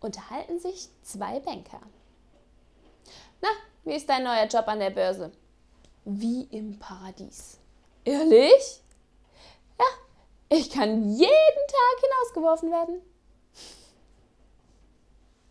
unterhalten sich zwei Banker. Na, wie ist dein neuer Job an der Börse? Wie im Paradies. Ehrlich? Ja, ich kann jeden Tag hinausgeworfen werden.